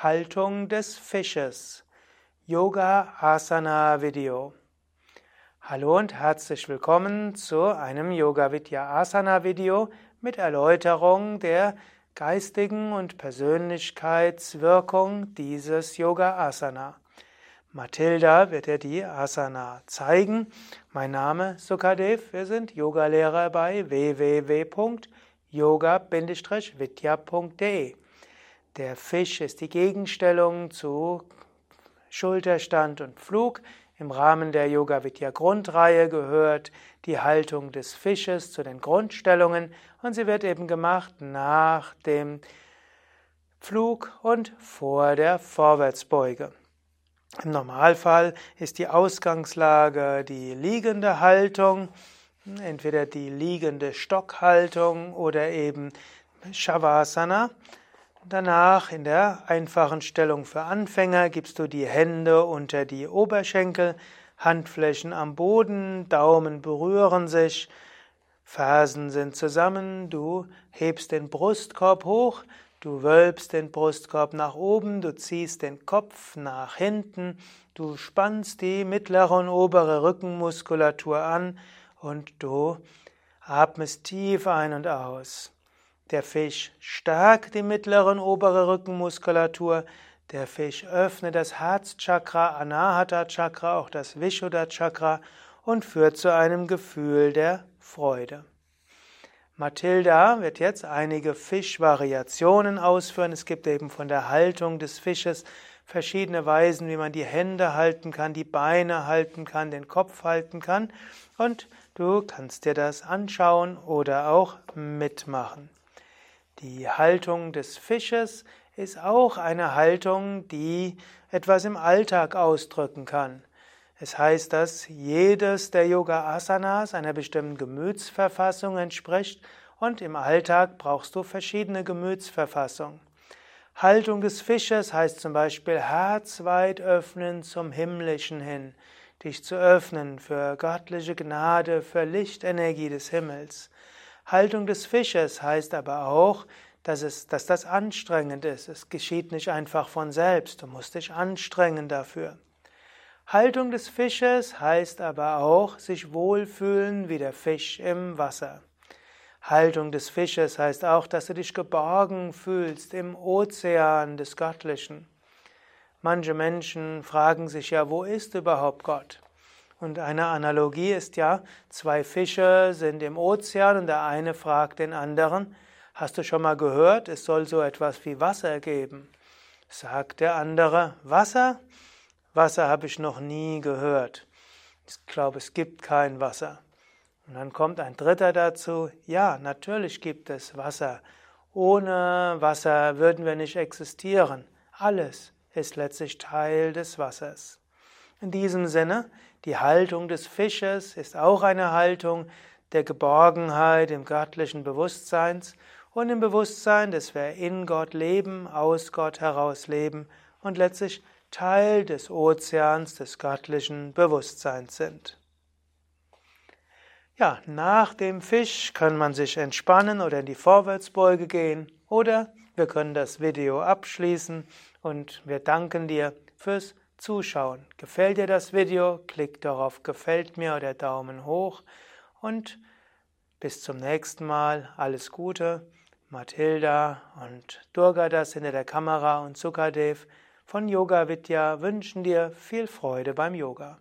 Haltung des Fisches. Yoga Asana Video. Hallo und herzlich willkommen zu einem Yoga Vidya Asana Video mit Erläuterung der geistigen und Persönlichkeitswirkung dieses Yoga Asana. Mathilda wird dir die Asana zeigen. Mein Name Sukadev. Wir sind Yogalehrer bei www.yoga-vidya.de. Der Fisch ist die Gegenstellung zu Schulterstand und Flug. Im Rahmen der Yoga Vidya Grundreihe gehört die Haltung des Fisches zu den Grundstellungen und sie wird eben gemacht nach dem Flug und vor der Vorwärtsbeuge. Im Normalfall ist die Ausgangslage die liegende Haltung, entweder die liegende Stockhaltung oder eben Shavasana. Danach in der einfachen Stellung für Anfänger gibst du die Hände unter die Oberschenkel, Handflächen am Boden, Daumen berühren sich, Fersen sind zusammen, du hebst den Brustkorb hoch, du wölbst den Brustkorb nach oben, du ziehst den Kopf nach hinten, du spannst die mittlere und obere Rückenmuskulatur an und du atmest tief ein und aus. Der Fisch stärkt die mittlere und obere Rückenmuskulatur. Der Fisch öffnet das Herzchakra, Anahata Chakra, auch das Vishuddha Chakra und führt zu einem Gefühl der Freude. Mathilda wird jetzt einige Fischvariationen ausführen. Es gibt eben von der Haltung des Fisches verschiedene Weisen, wie man die Hände halten kann, die Beine halten kann, den Kopf halten kann. Und du kannst dir das anschauen oder auch mitmachen. Die Haltung des Fisches ist auch eine Haltung, die etwas im Alltag ausdrücken kann. Es heißt, dass jedes der Yoga Asanas einer bestimmten Gemütsverfassung entspricht und im Alltag brauchst du verschiedene Gemütsverfassungen. Haltung des Fisches heißt zum Beispiel herzweit öffnen zum Himmlischen hin, dich zu öffnen für göttliche Gnade, für Lichtenergie des Himmels. Haltung des Fisches heißt aber auch, dass, es, dass das anstrengend ist. Es geschieht nicht einfach von selbst. Du musst dich anstrengen dafür. Haltung des Fisches heißt aber auch sich wohlfühlen wie der Fisch im Wasser. Haltung des Fisches heißt auch, dass du dich geborgen fühlst im Ozean des Göttlichen. Manche Menschen fragen sich ja, wo ist überhaupt Gott? Und eine Analogie ist ja, zwei Fische sind im Ozean und der eine fragt den anderen, hast du schon mal gehört, es soll so etwas wie Wasser geben? Sagt der andere, Wasser? Wasser habe ich noch nie gehört. Ich glaube, es gibt kein Wasser. Und dann kommt ein dritter dazu, ja, natürlich gibt es Wasser. Ohne Wasser würden wir nicht existieren. Alles ist letztlich Teil des Wassers. In diesem Sinne, die Haltung des Fisches ist auch eine Haltung der Geborgenheit im göttlichen Bewusstseins und im Bewusstsein, dass wir in Gott leben, aus Gott heraus leben und letztlich Teil des Ozeans des göttlichen Bewusstseins sind. Ja, nach dem Fisch kann man sich entspannen oder in die Vorwärtsbeuge gehen oder wir können das Video abschließen und wir danken dir fürs Zuschauen. Gefällt dir das Video? Klick darauf Gefällt mir oder Daumen hoch und bis zum nächsten Mal. Alles Gute. Mathilda und Durga das hinter der Kamera und Sukadev von Yoga Vidya wünschen dir viel Freude beim Yoga.